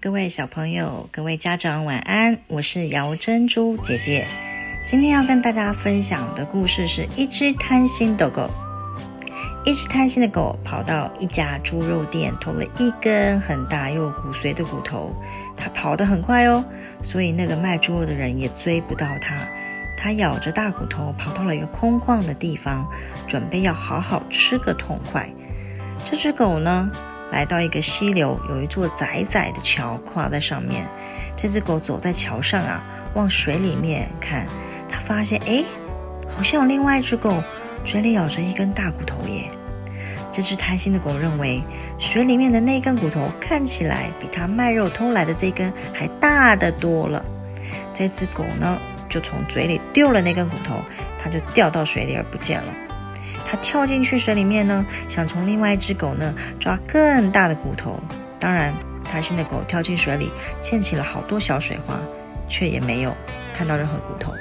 各位小朋友，各位家长晚安，我是姚珍珠姐姐。今天要跟大家分享的故事是一只贪心的狗。一只贪心的狗跑到一家猪肉店，偷了一根很大又骨髓的骨头。它跑得很快哦，所以那个卖猪肉的人也追不到它。它咬着大骨头，跑到了一个空旷的地方，准备要好好吃个痛快。这只狗呢？来到一个溪流，有一座窄窄的桥跨在上面。这只狗走在桥上啊，往水里面看，它发现哎，好像有另外一只狗嘴里咬着一根大骨头耶。这只贪心的狗认为，水里面的那根骨头看起来比它卖肉偷来的这根还大得多了。这只狗呢，就从嘴里丢了那根骨头，它就掉到水里而不见了。它跳进去水里面呢，想从另外一只狗呢抓更大的骨头。当然，贪心的狗跳进水里，溅起了好多小水花，却也没有看到任何骨头。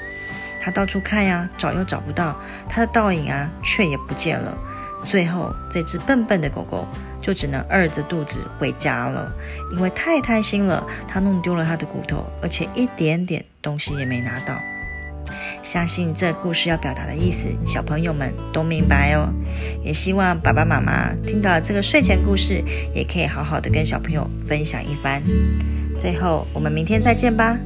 它到处看呀，找又找不到，它的倒影啊，却也不见了。最后，这只笨笨的狗狗就只能饿着肚子回家了，因为太贪心了，它弄丢了它的骨头，而且一点点东西也没拿到。相信这故事要表达的意思，小朋友们都明白哦。也希望爸爸妈妈听到这个睡前故事，也可以好好的跟小朋友分享一番。最后，我们明天再见吧。